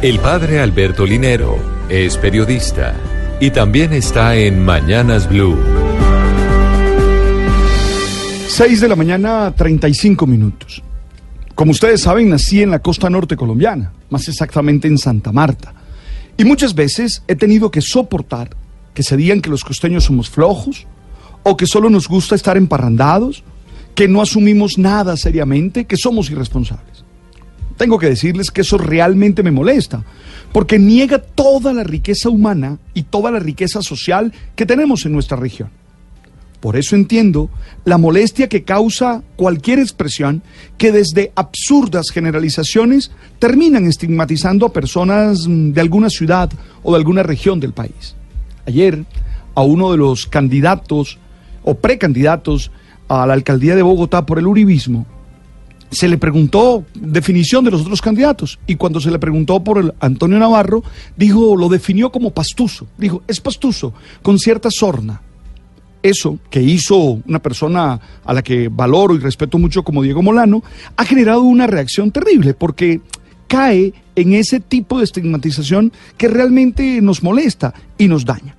El padre Alberto Linero es periodista y también está en Mañanas Blue. 6 de la mañana, 35 minutos. Como ustedes saben, nací en la costa norte colombiana, más exactamente en Santa Marta. Y muchas veces he tenido que soportar que se digan que los costeños somos flojos, o que solo nos gusta estar emparrandados, que no asumimos nada seriamente, que somos irresponsables. Tengo que decirles que eso realmente me molesta, porque niega toda la riqueza humana y toda la riqueza social que tenemos en nuestra región. Por eso entiendo la molestia que causa cualquier expresión que desde absurdas generalizaciones terminan estigmatizando a personas de alguna ciudad o de alguna región del país. Ayer, a uno de los candidatos o precandidatos a la alcaldía de Bogotá por el uribismo, se le preguntó definición de los otros candidatos y cuando se le preguntó por el Antonio Navarro, dijo, lo definió como pastuso. Dijo, es pastuso, con cierta sorna. Eso que hizo una persona a la que valoro y respeto mucho como Diego Molano, ha generado una reacción terrible porque cae en ese tipo de estigmatización que realmente nos molesta y nos daña.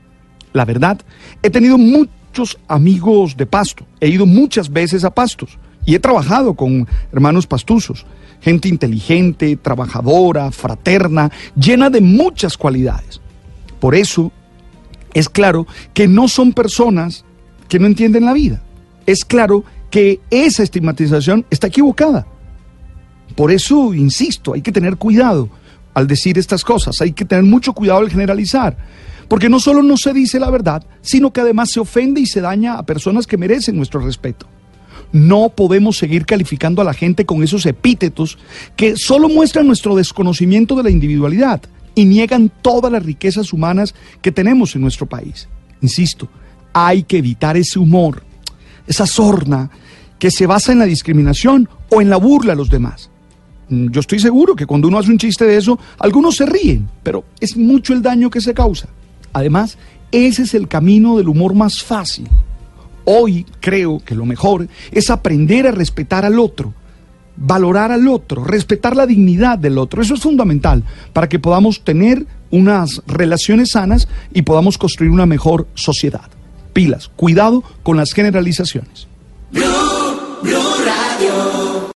La verdad, he tenido muchos amigos de Pasto, he ido muchas veces a Pastos y he trabajado con hermanos pastuzos, gente inteligente, trabajadora, fraterna, llena de muchas cualidades. Por eso es claro que no son personas que no entienden la vida. Es claro que esa estigmatización está equivocada. Por eso, insisto, hay que tener cuidado al decir estas cosas, hay que tener mucho cuidado al generalizar, porque no solo no se dice la verdad, sino que además se ofende y se daña a personas que merecen nuestro respeto. No podemos seguir calificando a la gente con esos epítetos que solo muestran nuestro desconocimiento de la individualidad y niegan todas las riquezas humanas que tenemos en nuestro país. Insisto, hay que evitar ese humor, esa sorna que se basa en la discriminación o en la burla a los demás. Mm, yo estoy seguro que cuando uno hace un chiste de eso, algunos se ríen, pero es mucho el daño que se causa. Además, ese es el camino del humor más fácil. Hoy creo que lo mejor es aprender a respetar al otro, valorar al otro, respetar la dignidad del otro. Eso es fundamental para que podamos tener unas relaciones sanas y podamos construir una mejor sociedad. Pilas, cuidado con las generalizaciones.